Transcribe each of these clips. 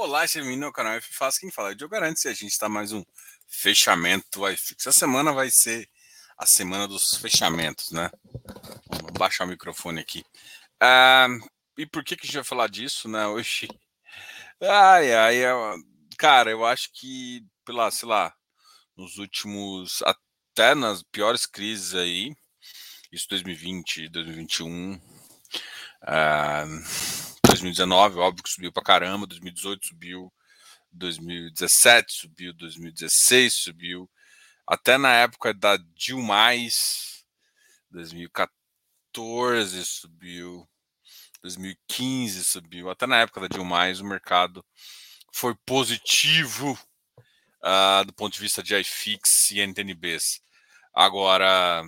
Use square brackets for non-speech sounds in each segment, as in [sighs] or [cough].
Olá, esse é o canal F Faz quem fala é Diogo Garantes e a gente está mais um fechamento iFix. Essa semana vai ser a semana dos fechamentos, né? Vou baixar o microfone aqui. Ah, e por que, que a gente vai falar disso, né? Hoje. Ai, ai, cara, eu acho que, pela, sei lá, nos últimos. Até nas piores crises aí, isso 2020, 2021. Ah, 2019, óbvio que subiu para caramba, 2018 subiu, 2017 subiu, 2016 subiu, até na época da Dilmais, 2014 subiu, 2015 subiu, até na época da Dilmais o mercado foi positivo uh, do ponto de vista de iFix e NTNBs. Agora,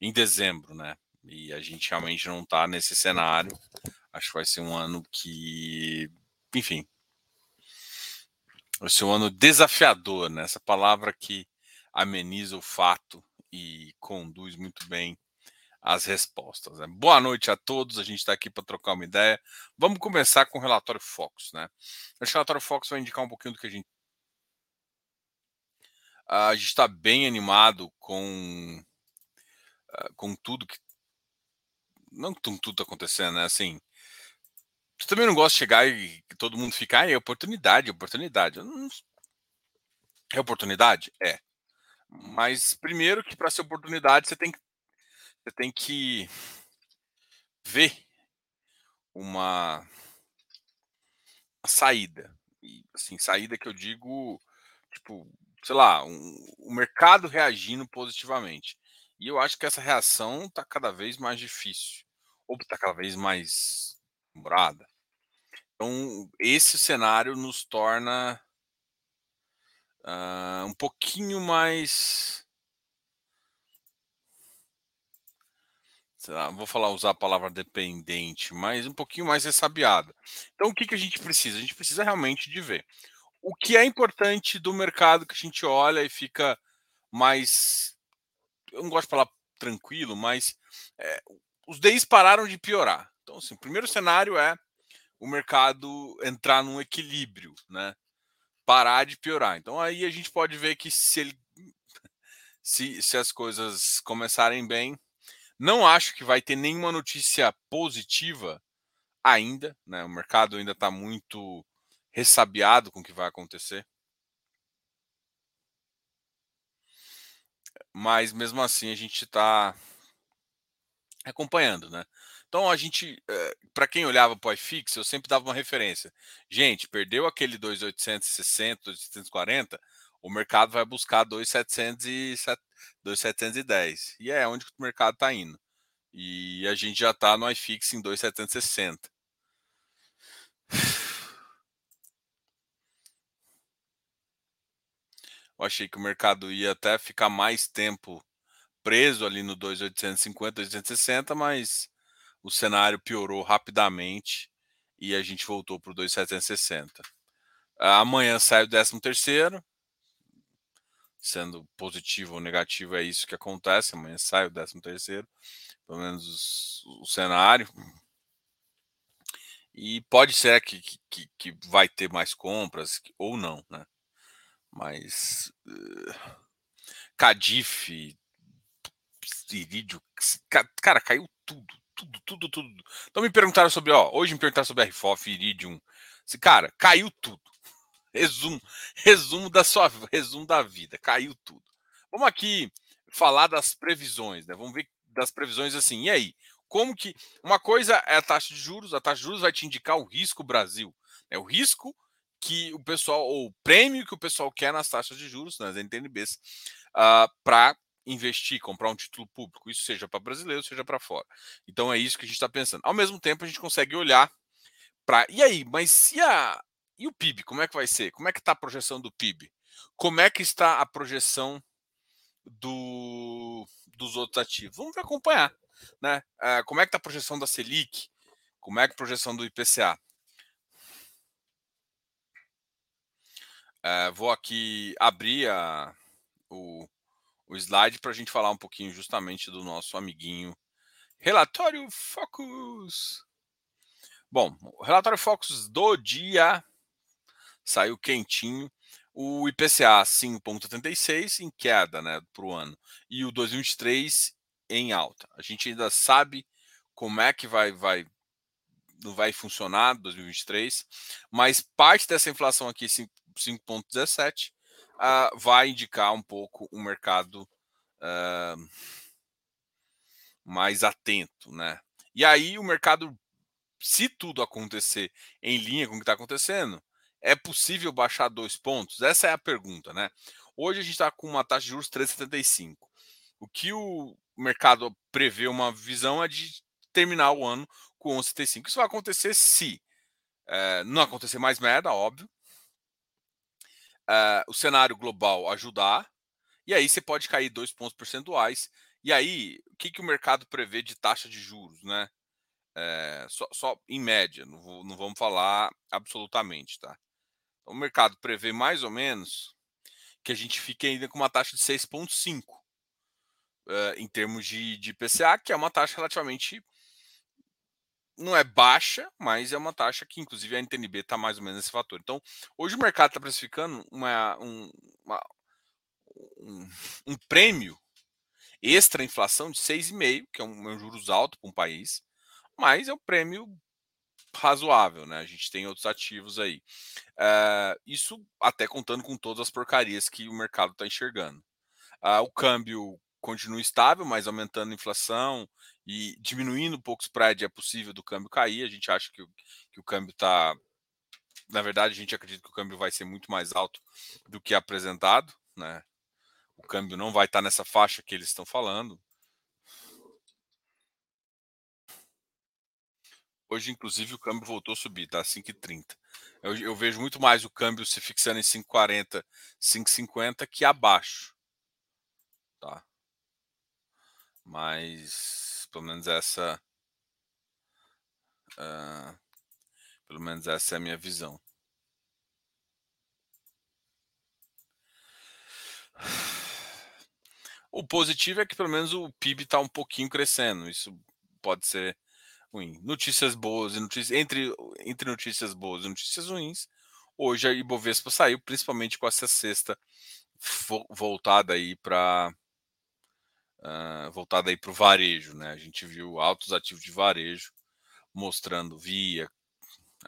em dezembro, né? E a gente realmente não está nesse cenário. Acho que vai ser um ano que, enfim, vai ser um ano desafiador, né? Essa palavra que ameniza o fato e conduz muito bem as respostas. Né? Boa noite a todos, a gente está aqui para trocar uma ideia. Vamos começar com o relatório Fox, né? O relatório Fox vai indicar um pouquinho do que a gente. A gente está bem animado com, ah, com tudo que não com tudo tá acontecendo, né? Assim, tu também não gosta de chegar e todo mundo ficar, ah, é oportunidade, oportunidade. Não... É oportunidade? É. Mas primeiro que para ser oportunidade você tem que você tem que ver uma, uma saída. E assim, saída que eu digo, tipo, sei lá, um, o mercado reagindo positivamente. E eu acho que essa reação está cada vez mais difícil, ou está cada vez mais demorada. Então, esse cenário nos torna uh, um pouquinho mais. Lá, vou falar usar a palavra dependente, mas um pouquinho mais ressabiada. Então, o que, que a gente precisa? A gente precisa realmente de ver o que é importante do mercado que a gente olha e fica mais eu não gosto de falar tranquilo, mas é, os DIs pararam de piorar. Então, assim, o primeiro cenário é o mercado entrar num equilíbrio, né? Parar de piorar. Então aí a gente pode ver que se ele se, se as coisas começarem bem, não acho que vai ter nenhuma notícia positiva ainda, né? O mercado ainda está muito ressabiado com o que vai acontecer. mas mesmo assim a gente está acompanhando, né? Então a gente, eh, para quem olhava para o iFix, eu sempre dava uma referência. Gente, perdeu aquele 2.860, 2.740, o mercado vai buscar 2.710. E é onde o mercado está indo. E a gente já está no iFix em 2.760. [sighs] Eu achei que o mercado ia até ficar mais tempo preso ali no 2,850, 2,860, mas o cenário piorou rapidamente e a gente voltou para o 2,760. Amanhã sai o 13 terceiro, sendo positivo ou negativo, é isso que acontece. Amanhã sai o 13 terceiro, pelo menos o cenário. E pode ser que, que, que vai ter mais compras ou não, né? Mas. Uh, Cadif, Irídio, cara, caiu tudo, tudo, tudo, tudo. Então me perguntaram sobre, ó, hoje me perguntaram sobre RFOF, Iridium. Cara, caiu tudo. [laughs] Resumo, resumo da sua, resumo da vida, caiu tudo. Vamos aqui falar das previsões, né? Vamos ver das previsões assim. E aí, como que uma coisa é a taxa de juros, a taxa de juros vai te indicar o risco Brasil, é o risco que o pessoal, ou o prêmio que o pessoal quer nas taxas de juros, nas NTNBs, uh, ah, para investir, comprar um título público, isso seja para brasileiro, seja para fora. Então é isso que a gente está pensando. Ao mesmo tempo, a gente consegue olhar para. E aí, mas e, a... e o PIB? Como é que vai ser? Como é que está a projeção do PIB? Como é que está a projeção do... dos outros ativos? Vamos acompanhar. Né? Uh, como é que está a projeção da Selic? Como é que a projeção do IPCA? É, vou aqui abrir a, o, o slide para a gente falar um pouquinho justamente do nosso amiguinho Relatório Focus. Bom, o relatório Focus do dia saiu quentinho. O IPCA 5,76 em queda né, para o ano e o 2023 em alta. A gente ainda sabe como é que vai, vai, não vai funcionar 2023, mas parte dessa inflação aqui, 5,17, uh, vai indicar um pouco o um mercado uh, mais atento. Né? E aí o mercado, se tudo acontecer em linha com o que está acontecendo, é possível baixar dois pontos? Essa é a pergunta, né? Hoje a gente está com uma taxa de juros 3,75. O que o mercado prevê uma visão é de terminar o ano com 11,75. Isso vai acontecer se é, não acontecer mais merda, óbvio. É, o cenário global ajudar. E aí você pode cair dois pontos percentuais. E aí, o que, que o mercado prevê de taxa de juros, né? É, só, só, em média, não, vou, não vamos falar absolutamente, tá? o mercado prevê mais ou menos que a gente fique ainda com uma taxa de 6,5 uh, eh, em termos de, de PCA, que é uma taxa relativamente. Não é baixa, mas é uma taxa que, inclusive, a NTNB está mais ou menos nesse fator. Então, hoje o mercado está precificando uma, um, uma, um, [laughs] um prêmio extra inflação de 6,5, que é um, é um juros alto para um país, mas é um prêmio razoável, né? A gente tem outros ativos aí. Uh, isso até contando com todas as porcarias que o mercado está enxergando. Uh, o câmbio continua estável, mas aumentando a inflação e diminuindo um pouco o spread, é possível do câmbio cair. A gente acha que, que o câmbio está. Na verdade, a gente acredita que o câmbio vai ser muito mais alto do que apresentado, né? O câmbio não vai estar tá nessa faixa que eles estão falando. Hoje, inclusive, o câmbio voltou a subir, tá? 5,30. Eu, eu vejo muito mais o câmbio se fixando em 5,40, 5,50 que abaixo. Tá? Mas, pelo menos essa. Uh, pelo menos essa é a minha visão. [sighs] O positivo é que pelo menos o PIB está um pouquinho crescendo. Isso pode ser ruim. Notícias boas e notícias entre, entre notícias boas e notícias ruins. Hoje a Ibovespa saiu, principalmente com essa sexta voltada aí para uh, voltada aí para o varejo, né? A gente viu altos ativos de varejo mostrando Via,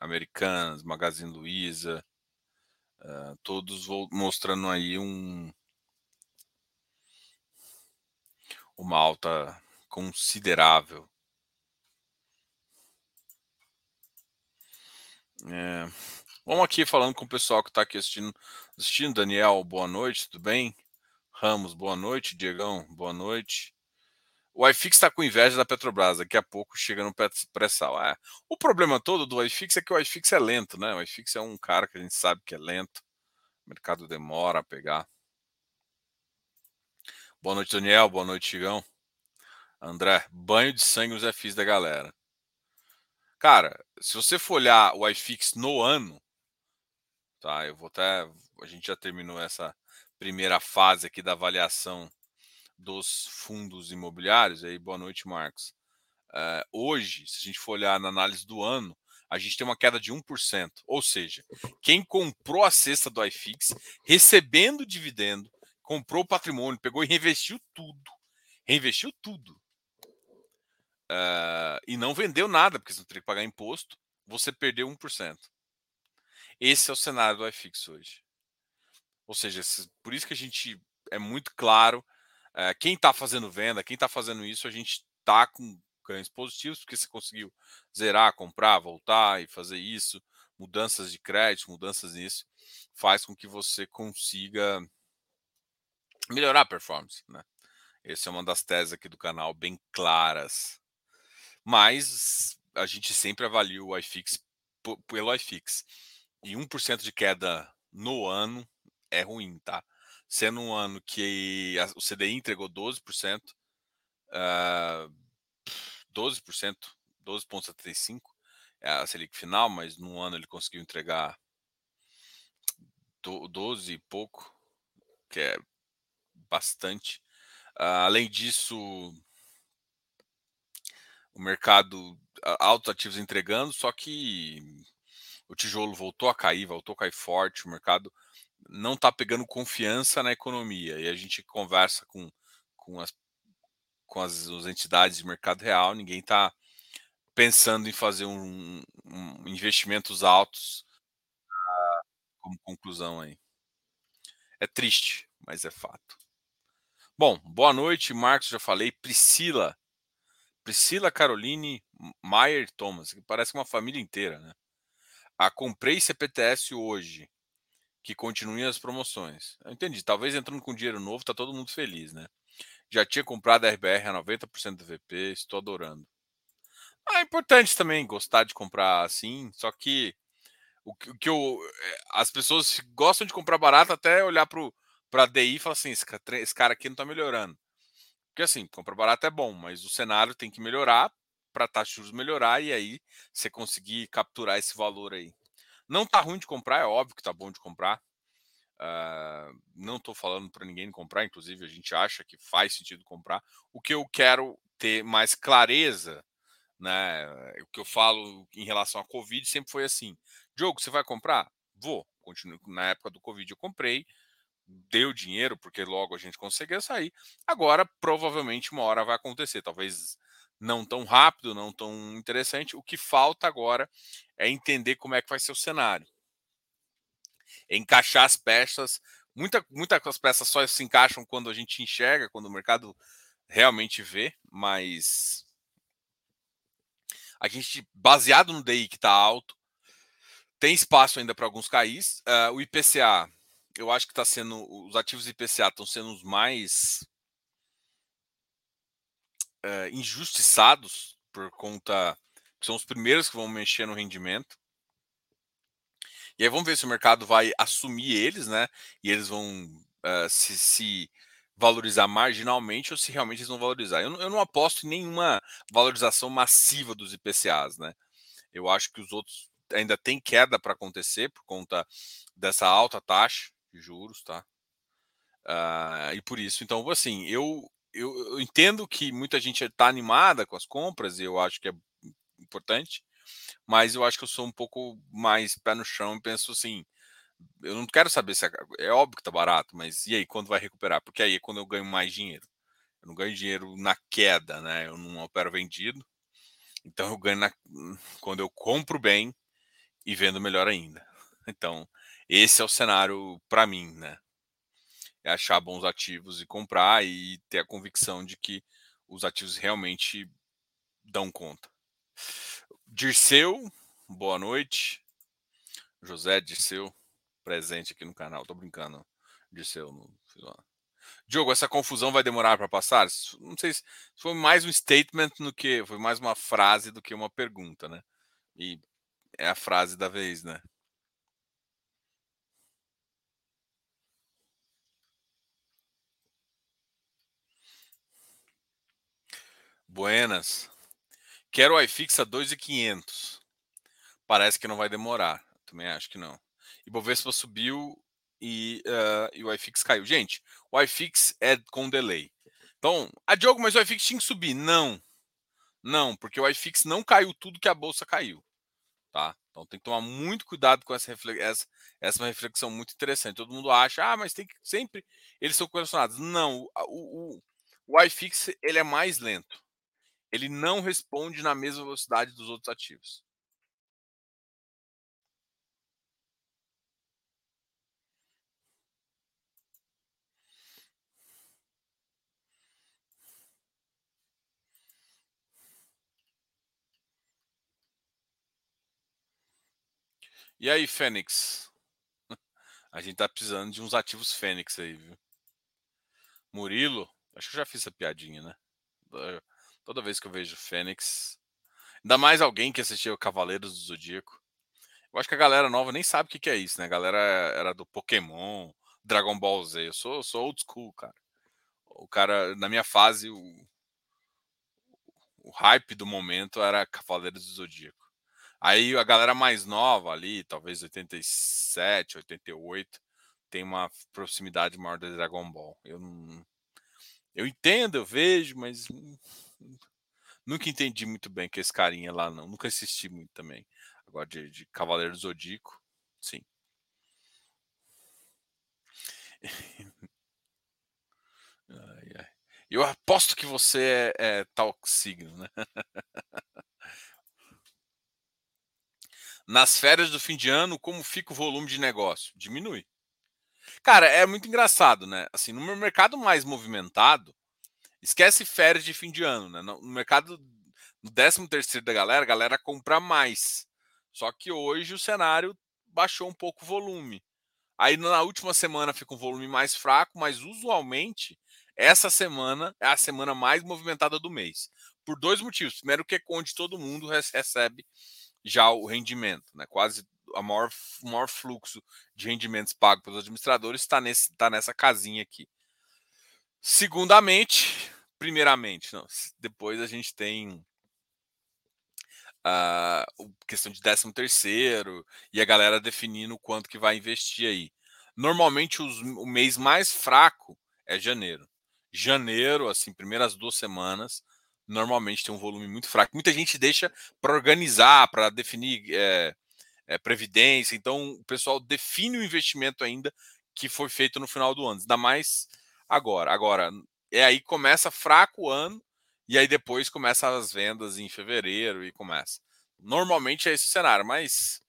Americanas, Magazine Luiza, uh, todos mostrando aí um uma alta considerável É. Vamos aqui falando com o pessoal que está aqui assistindo, assistindo. Daniel, boa noite, tudo bem? Ramos, boa noite. Diegão, boa noite. O iFix está com inveja da Petrobras. Daqui a pouco chega no pré-sal. É. O problema todo do iFix é que o iFix é lento, né? O iFix é um cara que a gente sabe que é lento. O mercado demora a pegar. Boa noite, Daniel. Boa noite, Chigão. André, banho de sangue nos FIs da galera. Cara, se você for olhar o iFix no ano, tá? Eu vou até. A gente já terminou essa primeira fase aqui da avaliação dos fundos imobiliários. Aí, boa noite, Marcos. Uh, hoje, se a gente for olhar na análise do ano, a gente tem uma queda de 1%. Ou seja, quem comprou a cesta do iFix, recebendo dividendo, comprou o patrimônio, pegou e reinvestiu tudo. Reinvestiu tudo uh, e não vendeu nada, porque você não teria que pagar imposto, você perdeu 1%. Esse é o cenário do iFix hoje. Ou seja, por isso que a gente é muito claro, uh, quem está fazendo venda, quem está fazendo isso, a gente está com ganhos positivos, porque você conseguiu zerar, comprar, voltar e fazer isso, mudanças de crédito, mudanças nisso, faz com que você consiga melhorar a performance, né? Essa é uma das teses aqui do canal, bem claras. Mas a gente sempre avalia o iFix pelo iFix. E 1% de queda no ano é ruim, tá? Sendo um ano que o CDI entregou 12%, uh, 12%, 12,75% é a Selic final, mas no ano ele conseguiu entregar 12 e pouco, que é bastante. Uh, além disso, o mercado altos ativos entregando, só que o tijolo voltou a cair, voltou a cair forte, o mercado não está pegando confiança na economia. E a gente conversa com, com, as, com as, as entidades de mercado real, ninguém está pensando em fazer um, um investimentos altos como conclusão aí. É triste, mas é fato. Bom, boa noite, Marcos, já falei. Priscila, Priscila Caroline Maier Thomas, que parece uma família inteira, né? A ah, comprei CPTS hoje, que continuem as promoções. Eu entendi, talvez entrando com dinheiro novo, tá todo mundo feliz, né? Já tinha comprado a RBR a 90% do VP, estou adorando. Ah, é importante também gostar de comprar assim, só que o que, o que eu, eh, as pessoas gostam de comprar barato até olhar para a DI e falar assim: esse, esse cara aqui não está melhorando. Porque assim, comprar barato é bom, mas o cenário tem que melhorar para a taxa de juros melhorar e aí você conseguir capturar esse valor aí. Não tá ruim de comprar, é óbvio que tá bom de comprar. Uh, não estou falando para ninguém comprar, inclusive a gente acha que faz sentido comprar. O que eu quero ter mais clareza, né? O que eu falo em relação à Covid sempre foi assim: Diogo, você vai comprar? Vou. Continuo. Na época do Covid eu comprei, deu dinheiro, porque logo a gente conseguia sair. Agora, provavelmente, uma hora vai acontecer. Talvez não tão rápido, não tão interessante. O que falta agora é entender como é que vai ser o cenário. Encaixar as peças. Muita, muitas peças só se encaixam quando a gente enxerga, quando o mercado realmente vê, mas a gente, baseado no DI que está alto, tem espaço ainda para alguns CAIs. Uh, o IPCA, eu acho que está sendo. Os ativos IPCA estão sendo os mais uh, injustiçados por conta. São os primeiros que vão mexer no rendimento. E aí vamos ver se o mercado vai assumir eles, né? E eles vão uh, se, se, valorizar marginalmente ou se realmente eles vão valorizar. Eu, eu não aposto em nenhuma valorização massiva dos IPCAs, né? Eu acho que os outros ainda tem queda para acontecer por conta dessa alta taxa de juros, tá? Uh, e por isso, então, assim, eu, eu, eu entendo que muita gente está animada com as compras, e eu acho que é importante, mas eu acho que eu sou um pouco mais pé no chão e penso assim, eu não quero saber se é, é óbvio que tá barato, mas e aí quando vai recuperar? Porque aí é quando eu ganho mais dinheiro. Eu não ganho dinheiro na queda, né? Eu não opero vendido. Então eu ganho na, quando eu compro bem e vendo melhor ainda. Então, esse é o cenário para mim, né? É achar bons ativos e comprar e ter a convicção de que os ativos realmente dão conta. Dirceu, boa noite. José Dirceu, presente aqui no canal. Tô brincando, Dirceu. No... Diogo, essa confusão vai demorar para passar? Não sei se foi mais um statement do que foi mais uma frase do que uma pergunta, né? E é a frase da vez, né? Buenas. Quero o iFix a 2,500. Parece que não vai demorar. Também acho que não. E Bovespa subiu e, uh, e o iFix caiu. Gente, o iFix é com delay. Então, a ah, Diogo, mas o iFix tinha que subir. Não. Não, porque o iFix não caiu tudo que a bolsa caiu. Tá? Então tem que tomar muito cuidado com essa, essa, essa é uma reflexão muito interessante. Todo mundo acha, ah, mas tem que sempre eles são correlacionados. Não, o, o, o iFix ele é mais lento. Ele não responde na mesma velocidade dos outros ativos. E aí, Fênix? [laughs] A gente tá precisando de uns ativos Fênix aí, viu? Murilo, acho que eu já fiz essa piadinha, né? Toda vez que eu vejo Fênix, ainda mais alguém que assistiu Cavaleiros do Zodíaco. Eu acho que a galera nova nem sabe o que, é isso, né? A galera era do Pokémon, Dragon Ball Z. Eu sou, sou old school, cara. O cara, na minha fase, o, o hype do momento era Cavaleiros do Zodíaco. Aí a galera mais nova ali, talvez 87, 88, tem uma proximidade maior do Dragon Ball. Eu não. Eu entendo, eu vejo, mas Nunca entendi muito bem que esse carinha lá, não. Nunca assisti muito também. Agora de, de Cavaleiro Zodíaco, sim. ai, ai. Eu aposto que você é, é tal signo, né? Nas férias do fim de ano, como fica o volume de negócio? Diminui. Cara, é muito engraçado, né? Assim, no mercado mais movimentado, esquece férias de fim de ano, né? No mercado no 13 terceiro da galera, a galera compra mais. Só que hoje o cenário baixou um pouco o volume. Aí na última semana fica um volume mais fraco, mas usualmente essa semana é a semana mais movimentada do mês. Por dois motivos. Primeiro, que é onde todo mundo recebe já o rendimento, né? Quase a maior, o maior fluxo de rendimentos pago pelos administradores está tá nessa casinha aqui. Segundamente, primeiramente, não, depois a gente tem a questão de 13 terceiro e a galera definindo quanto que vai investir aí. Normalmente os, o mês mais fraco é janeiro. Janeiro, assim, primeiras duas semanas, normalmente tem um volume muito fraco. Muita gente deixa para organizar, para definir é, é, previdência. Então, o pessoal define o investimento ainda que foi feito no final do ano. Ainda mais agora. Agora, é aí começa fraco o ano e aí depois começa as vendas em fevereiro e começa. Normalmente é esse o cenário, mas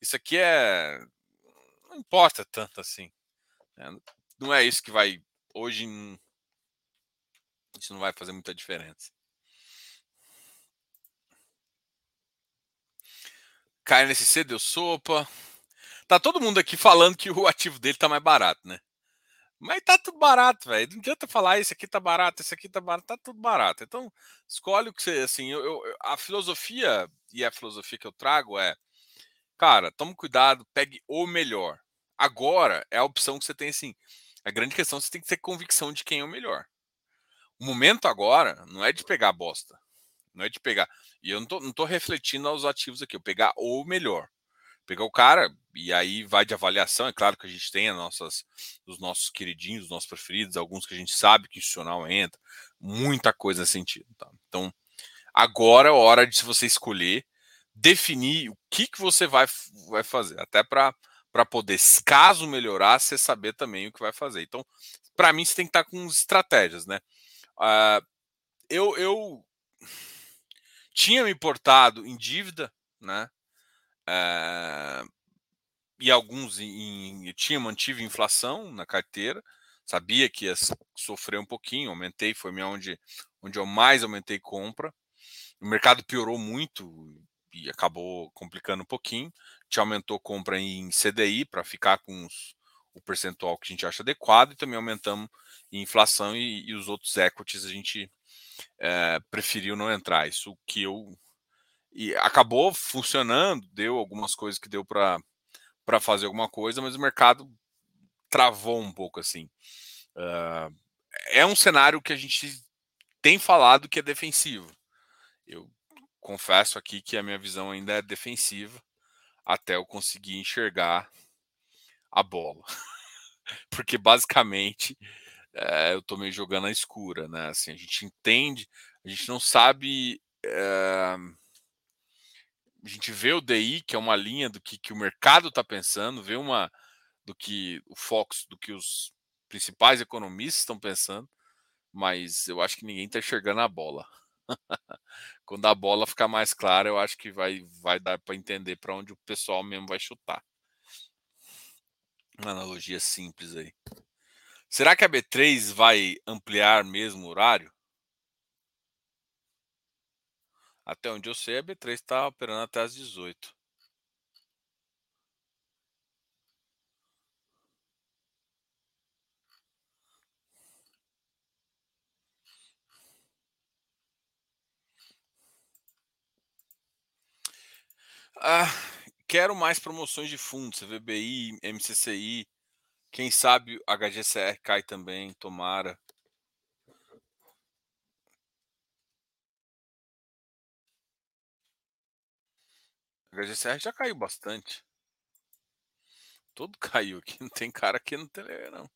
isso aqui é. Não importa tanto assim. Né? Não é isso que vai. Hoje. Isso não vai fazer muita diferença. KNSC deu sopa. Tá todo mundo aqui falando que o ativo dele tá mais barato, né? Mas tá tudo barato, velho. Não adianta falar esse aqui tá barato, esse aqui tá barato, tá tudo barato. Então, escolhe o que você, assim, eu, eu, a filosofia e a filosofia que eu trago é, cara, tome cuidado, pegue o melhor. Agora é a opção que você tem, assim. A grande questão é você tem que ter convicção de quem é o melhor. O momento agora não é de pegar bosta. Não é de pegar. E eu não tô, não tô refletindo aos ativos aqui, eu pegar o melhor. Pegar o cara, e aí vai de avaliação. É claro que a gente tem as nossas, os nossos queridinhos, os nossos preferidos, alguns que a gente sabe que institucional entra, muita coisa nesse sentido. Tá? Então, agora é hora de você escolher, definir o que, que você vai, vai fazer, até para poder, caso melhorar, você saber também o que vai fazer. Então, para mim, você tem que estar com estratégias, né? Uh, eu, eu tinha me importado em dívida, né? É, e alguns em, em, tinha mantive inflação na carteira, sabia que ia sofrer um pouquinho, aumentei, foi onde, onde eu mais aumentei compra. O mercado piorou muito e acabou complicando um pouquinho. Gente aumentou compra em CDI para ficar com os, o percentual que a gente acha adequado e também aumentamos em inflação e, e os outros equities a gente é, preferiu não entrar. Isso que eu. E acabou funcionando, deu algumas coisas que deu para fazer alguma coisa, mas o mercado travou um pouco assim. Uh, é um cenário que a gente tem falado que é defensivo. Eu confesso aqui que a minha visão ainda é defensiva até eu conseguir enxergar a bola. [laughs] Porque basicamente é, eu tô meio jogando na escura, né? Assim, a gente entende, a gente não sabe. É, a gente vê o DI, que é uma linha do que, que o mercado está pensando, vê uma do que o Fox, do que os principais economistas estão pensando, mas eu acho que ninguém está enxergando a bola. [laughs] Quando a bola ficar mais clara, eu acho que vai, vai dar para entender para onde o pessoal mesmo vai chutar. Uma analogia simples aí. Será que a B3 vai ampliar mesmo o horário? Até onde eu sei, a B3 está operando até às 18. Ah, quero mais promoções de fundos, CVBI, MCCI, quem sabe o HGCR cai também, tomara. O HGCR já caiu bastante. Todo [laughs] caiu aqui. Não tem cara aqui no Telegram, não.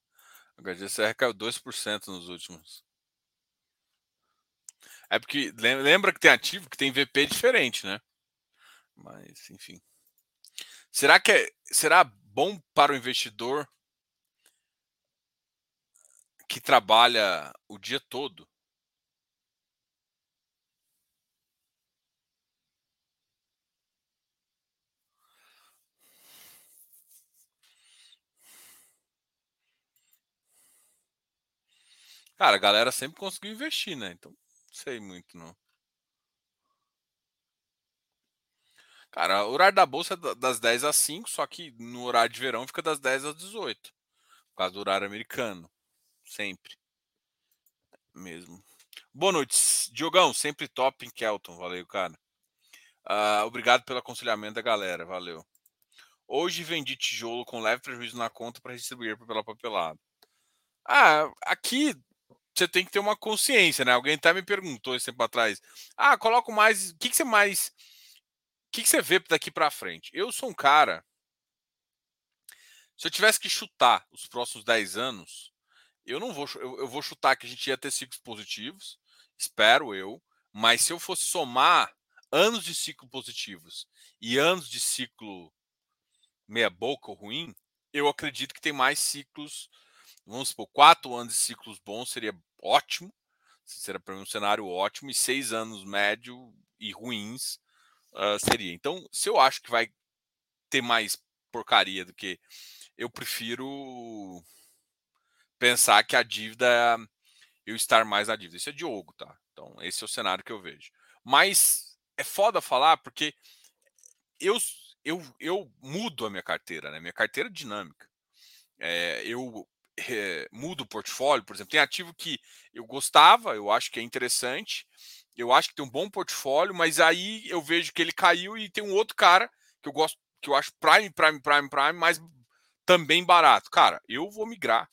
O HGCR caiu 2% nos últimos. É porque lembra que tem ativo que tem VP diferente, né? Mas, enfim. Será que é, será bom para o investidor que trabalha o dia todo? Cara, a galera sempre conseguiu investir, né? Então, não sei muito, não. Cara, o horário da bolsa é das 10 às 5, só que no horário de verão fica das 10 às 18. Por causa do horário americano. Sempre. Mesmo. Boa noite, Diogão. Sempre top em Kelton. Valeu, cara. Uh, obrigado pelo aconselhamento da galera. Valeu. Hoje vendi tijolo com leve prejuízo na conta para distribuir pela papelada. Ah, aqui você tem que ter uma consciência, né? Alguém até me perguntou esse tempo atrás. Ah, coloco mais. O que, que você mais que, que você vê daqui para frente? Eu sou um cara. Se eu tivesse que chutar os próximos 10 anos, eu não vou. Eu, eu vou chutar que a gente ia ter ciclos positivos, espero eu. Mas se eu fosse somar anos de ciclo positivos e anos de ciclo meia boca ou ruim, eu acredito que tem mais ciclos. Vamos supor, quatro anos de ciclos bons seria ótimo, seria para mim um cenário ótimo, e seis anos médio e ruins uh, seria. Então, se eu acho que vai ter mais porcaria do que eu prefiro pensar que a dívida é eu estar mais na dívida. Isso é Diogo, tá? Então, esse é o cenário que eu vejo. Mas é foda falar porque eu, eu, eu mudo a minha carteira, né? Minha carteira é dinâmica. É, eu é, o portfólio, por exemplo, tem ativo que eu gostava, eu acho que é interessante, eu acho que tem um bom portfólio, mas aí eu vejo que ele caiu e tem um outro cara que eu gosto, que eu acho prime, prime, prime, prime, mas também barato. Cara, eu vou migrar.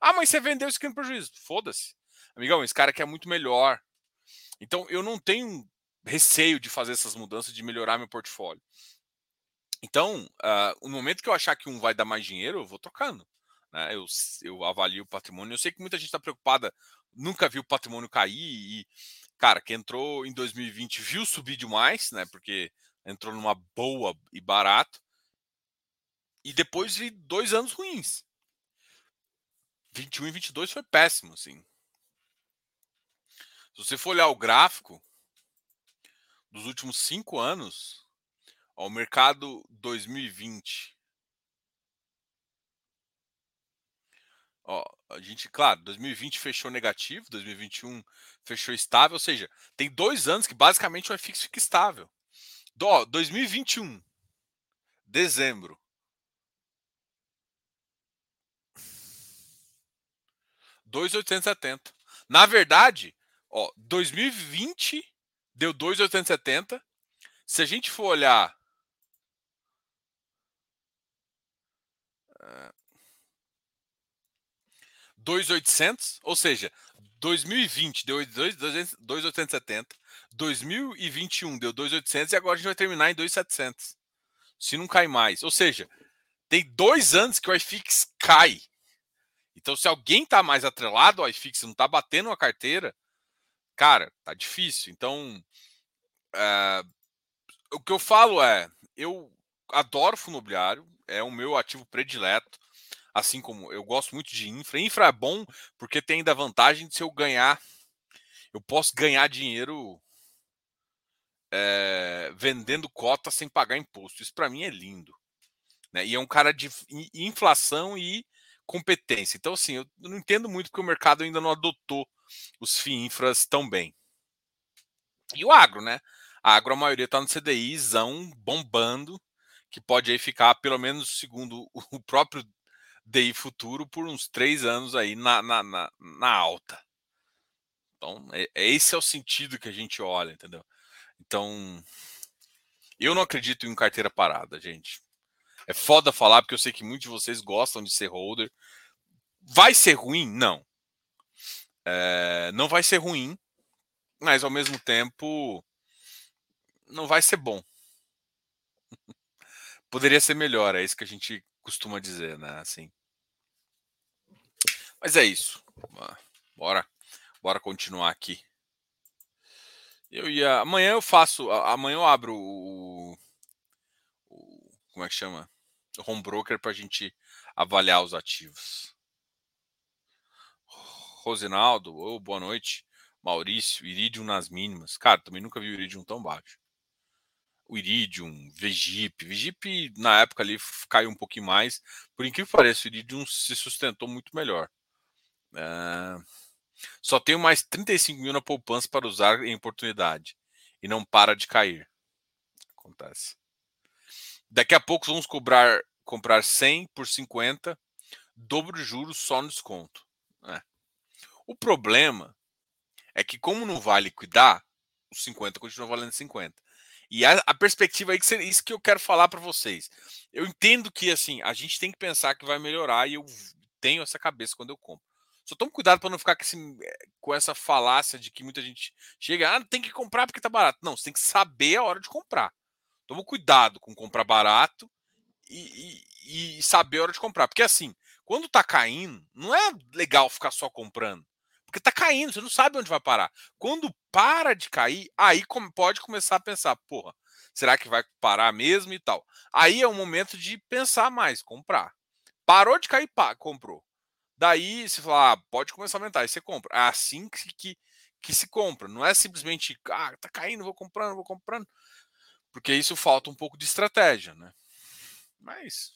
Ah, mas você vendeu isso aqui no prejuízo. Foda-se. Amigão, esse cara aqui é muito melhor. Então eu não tenho receio de fazer essas mudanças, de melhorar meu portfólio. Então, uh, no momento que eu achar que um vai dar mais dinheiro, eu vou trocando. Né? Eu, eu avalio o patrimônio. Eu sei que muita gente está preocupada, nunca viu o patrimônio cair e cara, que entrou em 2020 viu subir demais, né? Porque entrou numa boa e barato. E depois vi dois anos ruins. 21 e 22 foi péssimo, assim. Se você for olhar o gráfico dos últimos cinco anos, ó, o mercado 2020 Ó, a gente, claro, 2020 fechou negativo, 2021 fechou estável, ou seja, tem dois anos que basicamente o FX fica estável. Do, 2021, dezembro. Dois setenta. Na verdade, ó, 2020 deu 2,870. Se a gente for olhar 2,800, ou seja, 2020 deu 2,870, 2021 deu 2,800 e agora a gente vai terminar em 2,700. Se não cai mais. Ou seja, tem dois anos que o iFix cai. Então, se alguém está mais atrelado ao iFix, não está batendo a carteira, cara, tá difícil. Então, é, o que eu falo é, eu adoro fundo imobiliário, é o meu ativo predileto assim como eu gosto muito de infra. Infra é bom porque tem da vantagem de se eu ganhar, eu posso ganhar dinheiro é, vendendo cota sem pagar imposto. Isso para mim é lindo. Né? E é um cara de inflação e competência. Então, assim, eu não entendo muito porque o mercado ainda não adotou os FII infras tão bem. E o agro, né? A agro, a maioria está no CDIzão bombando, que pode aí ficar, pelo menos segundo [laughs] o próprio DI futuro por uns três anos aí na, na, na, na alta. Então, é, é, esse é o sentido que a gente olha, entendeu? Então, eu não acredito em carteira parada, gente. É foda falar, porque eu sei que muitos de vocês gostam de ser holder. Vai ser ruim? Não. É, não vai ser ruim, mas ao mesmo tempo não vai ser bom. [laughs] Poderia ser melhor, é isso que a gente costuma dizer, né? Assim. Mas é isso. Bora, bora continuar aqui. Eu ia. Amanhã eu faço. Amanhã eu abro o. o como é que chama? O home broker para a gente avaliar os ativos. Rosinaldo, oh, boa noite. Maurício, Iridium nas mínimas. Cara, também nunca vi o Iridium tão baixo. O Iridium, Vegip. Vegip, na época ali, caiu um pouquinho mais. Por incrível que pareça, o Iridium se sustentou muito melhor. É... Só tenho mais 35 mil na poupança para usar em oportunidade. E não para de cair. Acontece. Daqui a pouco vamos cobrar, comprar 100 por 50, dobro de juros só no desconto. É. O problema é que, como não vai liquidar, os 50 continua valendo 50. E a, a perspectiva aí que isso que eu quero falar para vocês. Eu entendo que assim a gente tem que pensar que vai melhorar e eu tenho essa cabeça quando eu compro. Só tome cuidado para não ficar com, esse, com, essa falácia de que muita gente chega, ah, tem que comprar porque tá barato. Não, você tem que saber a hora de comprar. Toma cuidado com comprar barato e, e, e saber a hora de comprar. Porque assim, quando tá caindo, não é legal ficar só comprando. Porque tá caindo, você não sabe onde vai parar. Quando para de cair, aí pode começar a pensar, porra, será que vai parar mesmo e tal? Aí é o momento de pensar mais, comprar. Parou de cair, pá, comprou. Daí você fala, ah, pode começar a aumentar, aí você compra. É assim que, que, que se compra. Não é simplesmente, ah, tá caindo, vou comprando, vou comprando. Porque isso falta um pouco de estratégia, né? Mas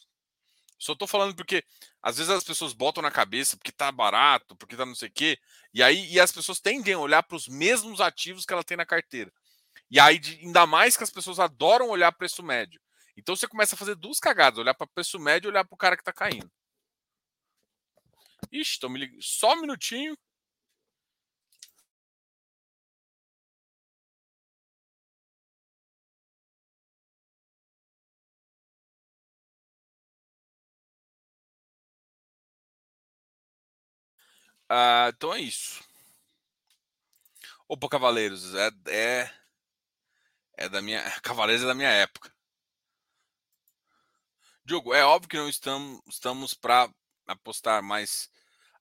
só tô falando porque às vezes as pessoas botam na cabeça porque tá barato, porque tá não sei o quê, e aí e as pessoas tendem a olhar para os mesmos ativos que ela tem na carteira. E aí ainda mais que as pessoas adoram olhar preço médio. Então você começa a fazer duas cagadas, olhar para preço médio e olhar para o cara que tá caindo. Ixi, tô me ligando. Só um minutinho. Ah, então é isso. Opa, Cavaleiros, é, é, é da minha. [laughs] Cavaleiros é da minha época. Diogo, é óbvio que não estamos, estamos para apostar, mas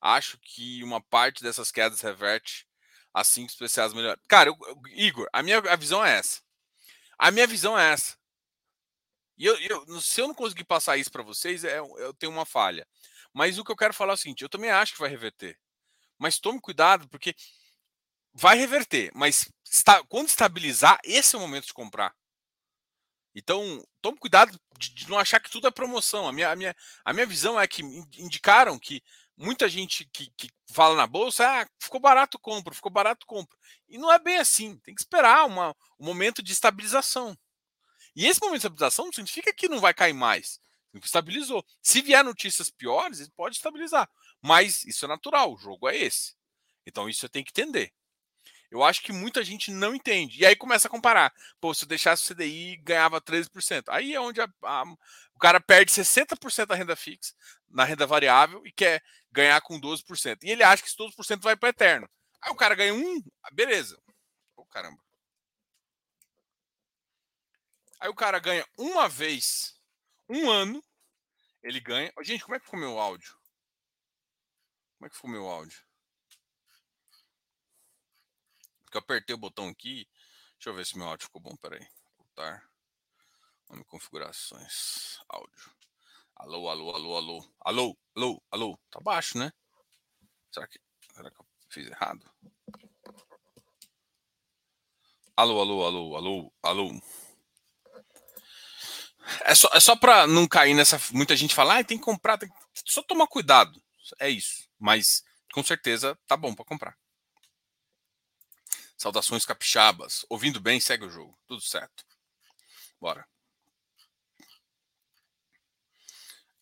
acho que uma parte dessas quedas reverte a cinco especiais melhor. Cara, eu, eu, Igor, a minha a visão é essa. A minha visão é essa. E eu, eu se eu não conseguir passar isso para vocês, é, eu tenho uma falha. Mas o que eu quero falar é o seguinte: eu também acho que vai reverter. Mas tome cuidado, porque vai reverter. Mas está, quando estabilizar, esse é o momento de comprar. Então, tome cuidado de, de, não achar que tudo é promoção. A minha, a, minha, a minha visão é que indicaram que muita gente que, que fala na bolsa, ah, ficou barato, compro, ficou barato, compro. E não é bem assim. Tem que esperar uma, um momento de estabilização. E esse momento de estabilização não significa que não vai cair mais. Estabilizou. Se vier notícias piores, ele pode estabilizar. Mas isso é natural, o jogo é esse. Então isso tem que entender. Eu acho que muita gente não entende. E aí começa a comparar. Pô, se eu deixasse o CDI, ganhava 13%. Aí é onde a, a, o cara perde 60% da renda fixa, na renda variável, e quer ganhar com 12%. E ele acha que esse 12% vai para eterno. Aí o cara ganha um, beleza. Ô, oh, caramba. Aí o cara ganha uma vez, um ano, ele ganha. Gente, como é que ficou meu áudio? Como é que ficou meu áudio? Porque eu apertei o botão aqui. Deixa eu ver se meu áudio ficou bom. Peraí. Voltar. Nome configurações. Áudio. Alô, alô, alô, alô. Alô, alô, alô. Tá baixo, né? Será que, será que eu fiz errado? Alô, alô, alô, alô, alô. É só, é só para não cair nessa. Muita gente fala, ah, tem que comprar, tem só tomar cuidado. É isso. Mas com certeza tá bom para comprar. Saudações capixabas. Ouvindo bem, segue o jogo. Tudo certo. Bora.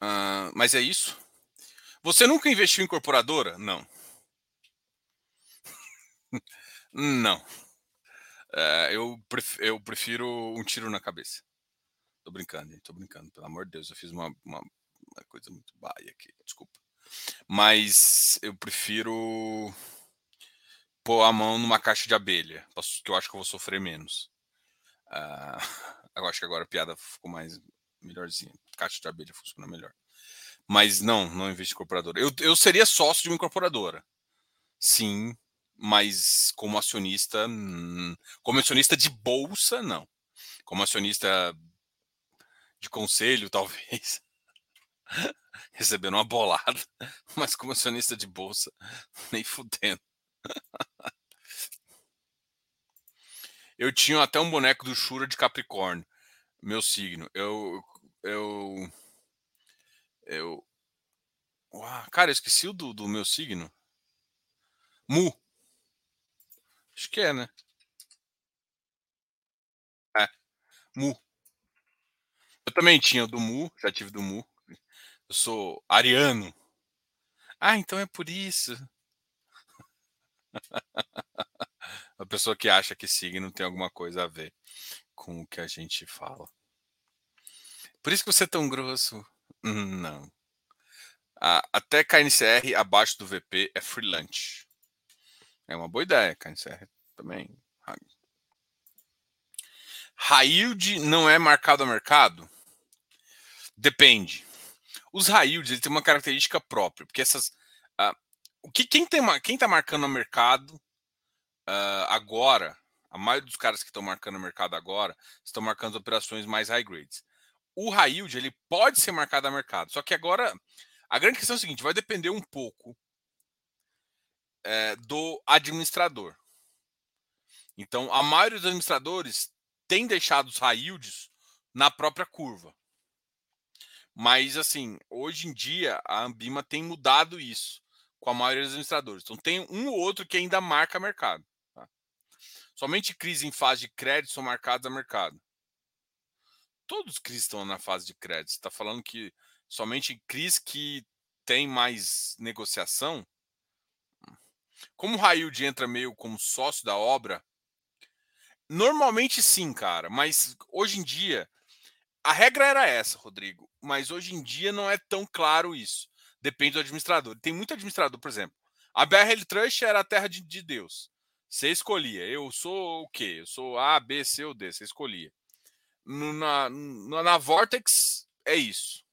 Uh, mas é isso. Você nunca investiu em incorporadora? Não. [laughs] Não. Uh, eu, prefiro, eu prefiro um tiro na cabeça. Tô brincando, hein? tô brincando. Pelo amor de Deus, eu fiz uma, uma, uma coisa muito baia aqui. Desculpa. Mas eu prefiro pôr a mão numa caixa de abelha, que eu acho que eu vou sofrer menos. Uh, [laughs] eu acho que agora a piada ficou mais melhorzinha. Caixa de abelha funciona melhor. Mas não, não investe em incorporadora. Eu, eu seria sócio de uma incorporadora. Sim, mas como acionista, hum, como acionista de bolsa, não. Como acionista de conselho, [laughs] talvez. Recebendo uma bolada, [laughs] mas como acionista de bolsa, nem fudendo. Eu tinha até um boneco do Shura de Capricórnio, meu signo. Eu. Eu. Eu. Uau, cara, eu esqueci o do, do meu signo. Mu. Acho que é, né? É. Mu. Eu também tinha do Mu, já tive do Mu. Eu sou ariano. Ah, então é por isso. [laughs] a pessoa que acha que signo tem alguma coisa a ver com o que a gente fala. Por isso que você é tão grosso. Não. até KNCR abaixo do VP é freelance. É uma boa ideia, KNCR também. Yield não é marcado a mercado? Depende. Os yields têm uma característica própria, porque essas. O que, quem está marcando o mercado uh, agora, a maioria dos caras que estão marcando o mercado agora, estão marcando operações mais high grades. O high yield ele pode ser marcado a mercado, só que agora a grande questão é o seguinte: vai depender um pouco é, do administrador. Então, a maioria dos administradores tem deixado os high yields na própria curva. Mas, assim, hoje em dia, a Ambima tem mudado isso com a maioria dos administradores. Então, tem um ou outro que ainda marca mercado. Tá? Somente crises em fase de crédito são marcadas a mercado. Todos os crises estão na fase de crédito. Você está falando que somente crises que tem mais negociação. Como o Railde entra meio como sócio da obra, normalmente sim, cara. Mas hoje em dia a regra era essa, Rodrigo, mas hoje em dia não é tão claro isso. Depende do administrador. Tem muito administrador, por exemplo. A BRL Trust era a terra de, de Deus. Você escolhia. Eu sou o quê? Eu sou A, B, C ou D. Você escolhia. Na, no, na Vortex é isso.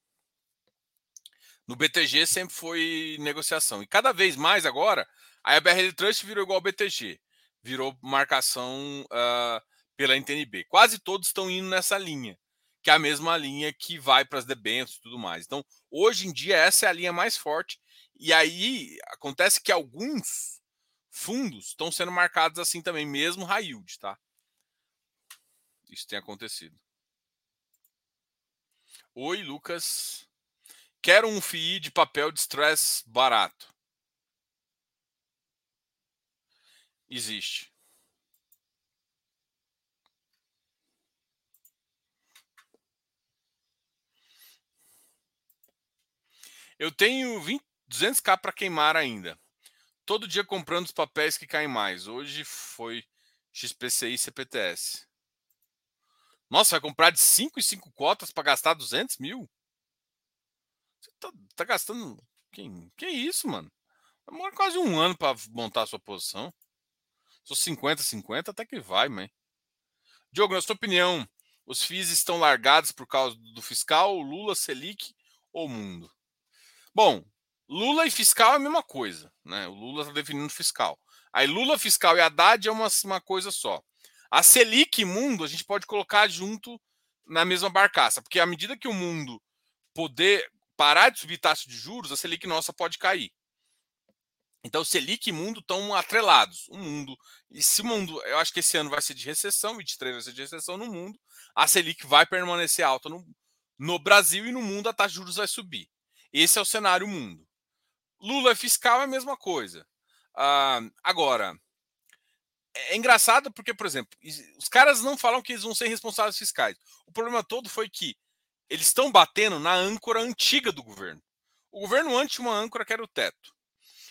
No BTG sempre foi negociação. E cada vez mais agora, a BRL Trust virou igual ao BTG. Virou marcação uh, pela NTNB. Quase todos estão indo nessa linha que é a mesma linha que vai para as debêntures e tudo mais. Então, hoje em dia, essa é a linha mais forte. E aí acontece que alguns fundos estão sendo marcados assim também, mesmo high yield, tá? Isso tem acontecido. Oi, Lucas. Quero um FII de papel de stress barato. Existe. Eu tenho 20, 200k para queimar ainda. Todo dia comprando os papéis que caem mais. Hoje foi XPCI e CPTS. Nossa, vai comprar de 5 em 5 cotas para gastar 200 mil? Você tá, tá gastando. Que, que isso, mano? Demora quase um ano para montar a sua posição. Sou 50-50, até que vai, mãe. Diogo, na sua opinião, os FIIs estão largados por causa do fiscal, Lula, Selic ou mundo? Bom, Lula e fiscal é a mesma coisa, né? O Lula está definindo fiscal. Aí Lula, fiscal e Haddad é uma, uma coisa só. A Selic e mundo a gente pode colocar junto na mesma barcaça, porque à medida que o mundo poder parar de subir taxa de juros, a Selic nossa pode cair. Então, Selic e mundo estão atrelados. O mundo, e se o mundo, eu acho que esse ano vai ser de recessão, 23 vai ser de recessão no mundo, a Selic vai permanecer alta no, no Brasil e no mundo a taxa de juros vai subir. Esse é o cenário mundo. Lula fiscal é a mesma coisa. Ah, agora, é engraçado porque, por exemplo, os caras não falam que eles vão ser responsáveis fiscais. O problema todo foi que eles estão batendo na âncora antiga do governo. O governo antes tinha uma âncora que era o teto.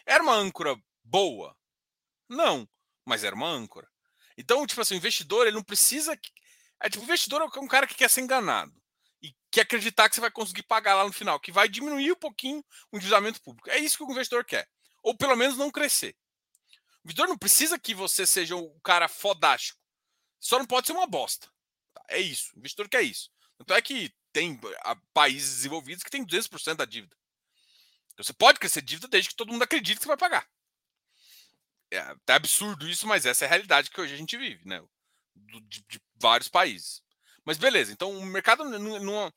Era uma âncora boa? Não, mas era uma âncora. Então, tipo assim, o investidor, ele não precisa. É, tipo, o investidor é um cara que quer ser enganado e que acreditar que você vai conseguir pagar lá no final, que vai diminuir um pouquinho o endividamento público. É isso que o investidor quer. Ou pelo menos não crescer. O investidor não precisa que você seja um cara fodástico. Só não pode ser uma bosta. Tá, é isso. O investidor quer isso. Tanto é que tem ah, países desenvolvidos que tem 200% da dívida. Então você pode crescer dívida desde que todo mundo acredite que você vai pagar. é até absurdo isso, mas essa é a realidade que hoje a gente vive, né? De, de vários países. Mas beleza, então o mercado não, não,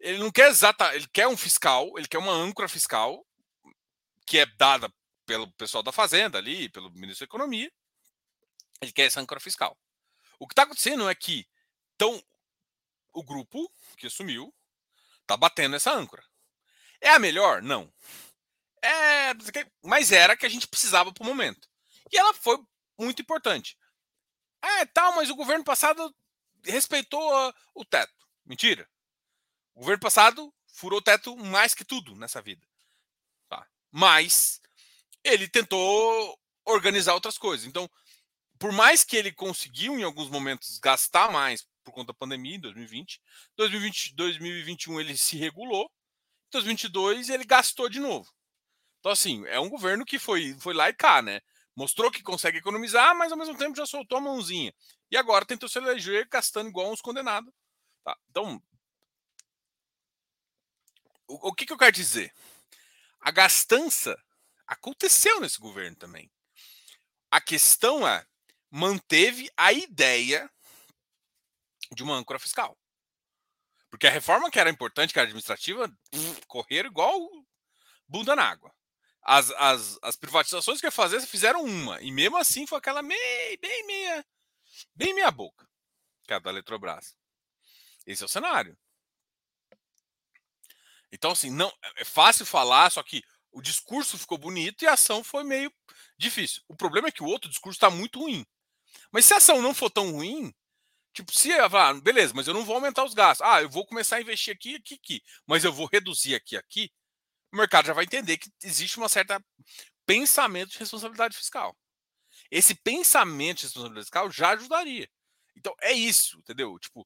ele não quer exata, ele quer um fiscal, ele quer uma âncora fiscal que é dada pelo pessoal da Fazenda ali, pelo ministro da Economia. Ele quer essa âncora fiscal. O que está acontecendo é que então, o grupo que assumiu está batendo essa âncora. É a melhor? Não. É, mas era que a gente precisava para o momento. E ela foi muito importante. É, tal, mas o governo passado respeitou o teto. Mentira. O governo passado furou o teto mais que tudo nessa vida. Tá? Mas ele tentou organizar outras coisas. Então, por mais que ele conseguiu, em alguns momentos, gastar mais por conta da pandemia em 2020, 2020 2021 ele se regulou, 2022 ele gastou de novo. Então, assim, é um governo que foi, foi lá e cá, né? Mostrou que consegue economizar, mas ao mesmo tempo já soltou a mãozinha. E agora tentou se eleger gastando igual uns condenados. Tá? Então, o, o que, que eu quero dizer? A gastança aconteceu nesse governo também. A questão é, manteve a ideia de uma âncora fiscal. Porque a reforma que era importante, que era administrativa, correram igual bunda na água. As, as, as privatizações que ia fazer, fizeram uma. E mesmo assim foi aquela meio, bem meia, bem meia boca. Que é a da Eletrobras. Esse é o cenário. Então, assim, não é fácil falar, só que o discurso ficou bonito e a ação foi meio difícil. O problema é que o outro discurso está muito ruim. Mas se a ação não for tão ruim, tipo, se falar, beleza, mas eu não vou aumentar os gastos. Ah, eu vou começar a investir aqui, aqui, aqui, mas eu vou reduzir aqui, aqui. O mercado já vai entender que existe uma certa pensamento de responsabilidade fiscal. Esse pensamento de responsabilidade fiscal já ajudaria. Então é isso, entendeu? Tipo,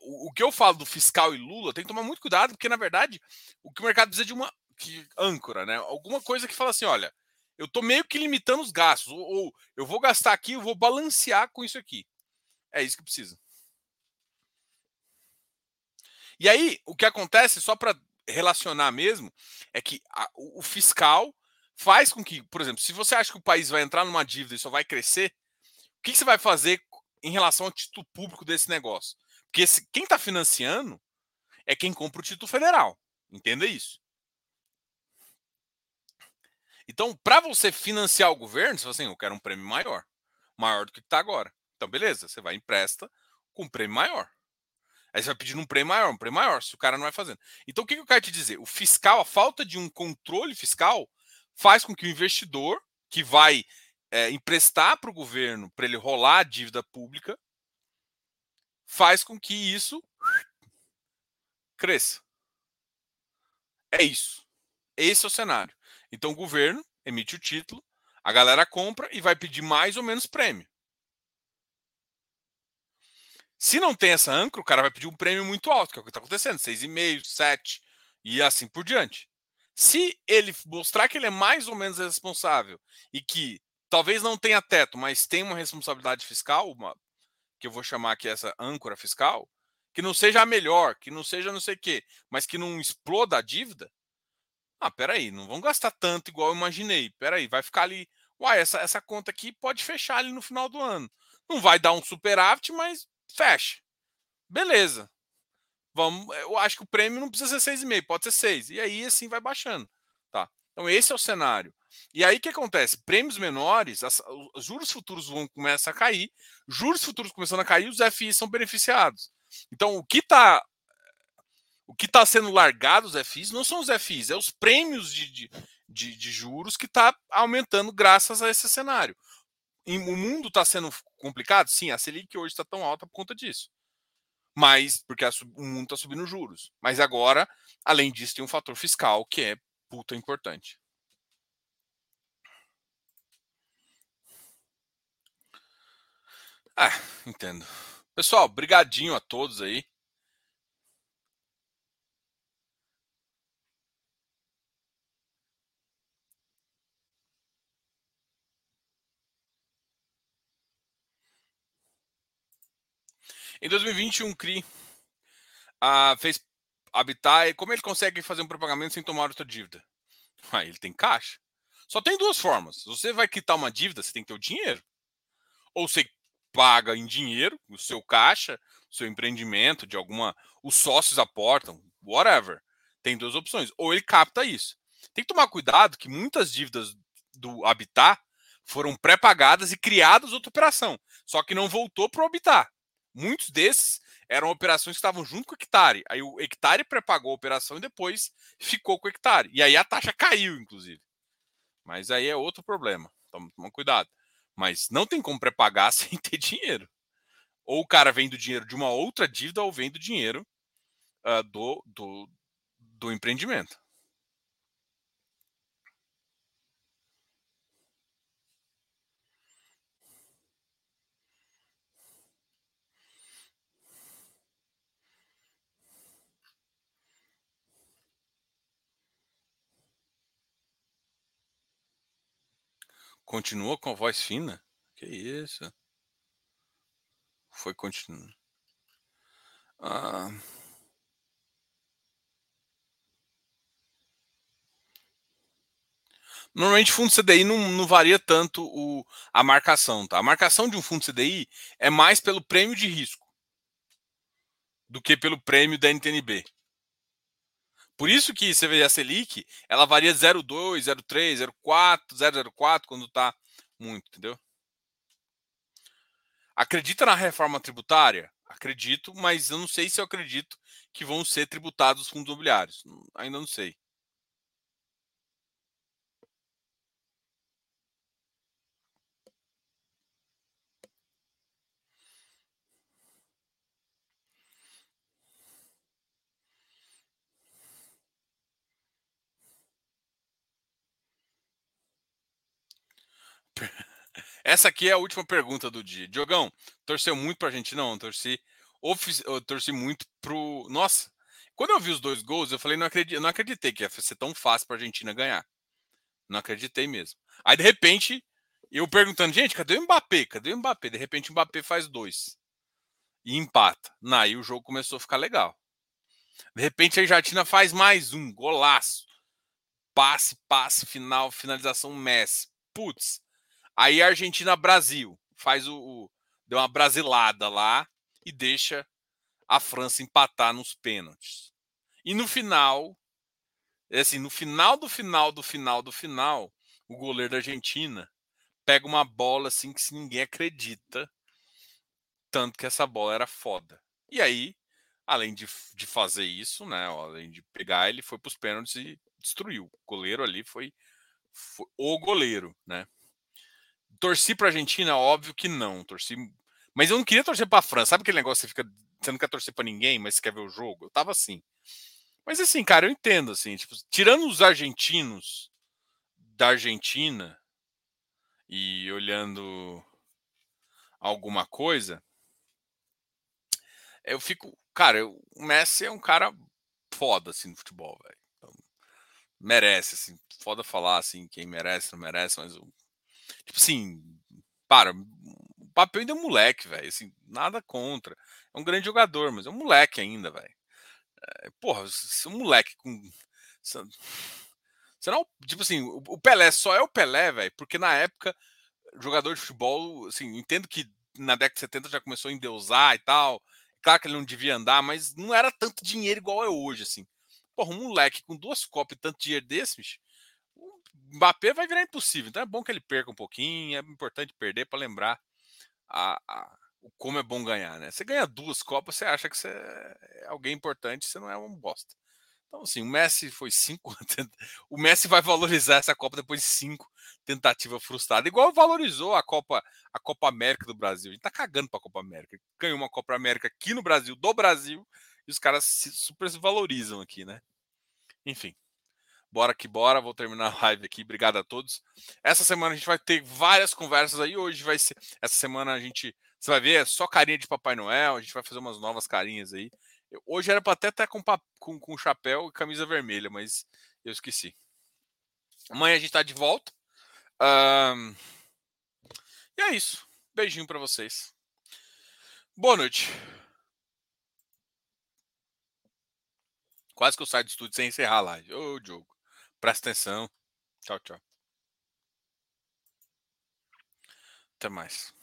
o, que eu falo do fiscal e Lula tem que tomar muito cuidado, porque na verdade o que o mercado precisa de uma que, âncora, né? Alguma coisa que fala assim: olha, eu tô meio que limitando os gastos, ou, ou eu vou gastar aqui, eu vou balancear com isso aqui. É isso que precisa. E aí, o que acontece, só para relacionar mesmo, é que a, o, o fiscal faz com que, por exemplo, se você acha que o país vai entrar numa dívida e só vai crescer, o que, você vai fazer em relação ao título público desse negócio? Porque esse, quem está financiando é quem compra o título federal. Entenda isso. Então, para você financiar o governo, você fala assim, eu quero um prêmio maior. Maior do que está agora. Então, beleza, você vai empresta com um prêmio maior. Aí você vai pedir um prêmio maior, um prêmio maior, se o cara não vai fazendo. Então, o que eu quero te dizer? O fiscal, a falta de um controle fiscal faz com que o investidor que vai é, emprestar para o governo para ele rolar a dívida pública faz com que isso cresça. É isso. Esse é o cenário. Então o governo emite o título, a galera compra e vai pedir mais ou menos prêmio. Se não tem essa âncora, o cara vai pedir um prêmio muito alto, que é o que está acontecendo, 6,5, 7 e assim por diante. Se ele mostrar que ele é mais ou menos responsável e que talvez não tenha teto, mas tem uma responsabilidade fiscal, uma, que eu vou chamar aqui essa âncora fiscal, que não seja a melhor, que não seja não sei o quê, mas que não exploda a dívida. Ah, peraí, não vão gastar tanto igual eu imaginei. Peraí, vai ficar ali. Uai, essa, essa conta aqui pode fechar ali no final do ano. Não vai dar um superávit, mas fecha. Beleza. Vamos, eu acho que o prêmio não precisa ser 6,5, pode ser 6. E aí assim vai baixando. Tá? Então esse é o cenário. E aí o que acontece? Prêmios menores, as, os juros futuros vão começar a cair, juros futuros começando a cair, os FIs são beneficiados. Então o que está o que está sendo largado os FIs não são os FIs, é os prêmios de, de, de, de juros que está aumentando graças a esse cenário. E o mundo está sendo complicado? Sim, a Selic hoje está tão alta por conta disso. Mas, porque o mundo está subindo juros. Mas agora, além disso, tem um fator fiscal que é puta importante. Ah, entendo. Pessoal, brigadinho a todos aí. Em 2021, o CRI ah, fez habitar como ele consegue fazer um propagamento sem tomar outra dívida? Ah, ele tem caixa. Só tem duas formas. Você vai quitar uma dívida, você tem que ter o dinheiro. Ou você paga em dinheiro, o seu caixa, o seu empreendimento, de alguma. Os sócios aportam, whatever. Tem duas opções. Ou ele capta isso. Tem que tomar cuidado que muitas dívidas do Habitat foram pré-pagadas e criadas outra operação. Só que não voltou para o Habitat. Muitos desses eram operações que estavam junto com o hectare. Aí o hectare pré-pagou a operação e depois [laughs] ficou com o hectare. E aí a taxa caiu, inclusive. Mas aí é outro problema. Então, toma cuidado. Mas não tem como pré-pagar [laughs] sem ter dinheiro. Ou o cara vem do dinheiro de uma outra dívida ou vem do dinheiro uh, do, do, do empreendimento. Continua com a voz fina? Que isso? Foi continuando. Ah. Normalmente fundo CDI não, não varia tanto o, a marcação, tá? A marcação de um fundo CDI é mais pelo prêmio de risco do que pelo prêmio da NTNB. Por isso que você vê a Selic, ela varia 0,2, 0,3, 0,4, 0,04 quando está muito, entendeu? Acredita na reforma tributária? Acredito, mas eu não sei se eu acredito que vão ser tributados os fundos imobiliários. Ainda não sei. Essa aqui é a última pergunta do dia. Diogão, torceu muito pra Argentina? Não, torci, eu torci muito pro. Nossa, quando eu vi os dois gols, eu falei, não, acreditei, não acreditei que ia ser tão fácil pra Argentina ganhar. Não acreditei mesmo. Aí, de repente, eu perguntando, gente, cadê o Mbappé? Cadê o Mbappé? De repente, o Mbappé faz dois. E empata. Aí o jogo começou a ficar legal. De repente, a Argentina faz mais um. Golaço. Passe, passe, final, finalização Messi. Putz, Aí Argentina-Brasil faz o, o, deu uma brasilada lá e deixa a França empatar nos pênaltis. E no final, é assim, no final do final do final do final, o goleiro da Argentina pega uma bola assim que ninguém acredita, tanto que essa bola era foda. E aí, além de, de fazer isso, né, além de pegar, ele foi para os pênaltis e destruiu. O goleiro ali foi, foi o goleiro, né? Torci para Argentina? Óbvio que não. Torci. Mas eu não queria torcer para a França. Sabe aquele negócio que você fica. Você não quer torcer para ninguém, mas você quer ver o jogo? Eu tava assim. Mas assim, cara, eu entendo, assim, tipo, tirando os argentinos da Argentina e olhando alguma coisa, eu fico. Cara, eu, o Messi é um cara foda, assim, no futebol, velho. Então, merece, assim, foda falar, assim, quem merece, não merece, mas o Tipo assim, para, o papel ainda é um moleque, velho. Assim, nada contra. É um grande jogador, mas é um moleque ainda, velho. É, porra, se um moleque com. Não, tipo assim, o Pelé só é o Pelé, velho, porque na época, jogador de futebol, assim, entendo que na década de 70 já começou a endeusar e tal. Claro que ele não devia andar, mas não era tanto dinheiro igual é hoje, assim. Porra, um moleque com duas copas e tanto dinheiro desse, bicho, Mbappé vai virar impossível. Então é bom que ele perca um pouquinho. É importante perder para lembrar a, a, como é bom ganhar, né? Você ganha duas Copas, você acha que você é alguém importante, você não é um bosta. Então, assim, o Messi foi cinco. [laughs] o Messi vai valorizar essa Copa depois de cinco tentativas frustradas. Igual valorizou a Copa, a Copa América do Brasil. A gente tá cagando pra Copa América. Ganhou uma Copa América aqui no Brasil, do Brasil, e os caras se, super se valorizam aqui, né? Enfim. Bora que bora, vou terminar a live aqui. Obrigado a todos. Essa semana a gente vai ter várias conversas aí. Hoje vai ser. Essa semana a gente. Você vai ver, é só carinha de Papai Noel. A gente vai fazer umas novas carinhas aí. Hoje era para até estar com, com, com chapéu e camisa vermelha, mas eu esqueci. Amanhã a gente está de volta. Um... E é isso. Beijinho para vocês. Boa noite. Quase que eu saio do estúdio sem encerrar a live. Ô, Diogo. Presta atenção. Tchau, tchau. Até mais.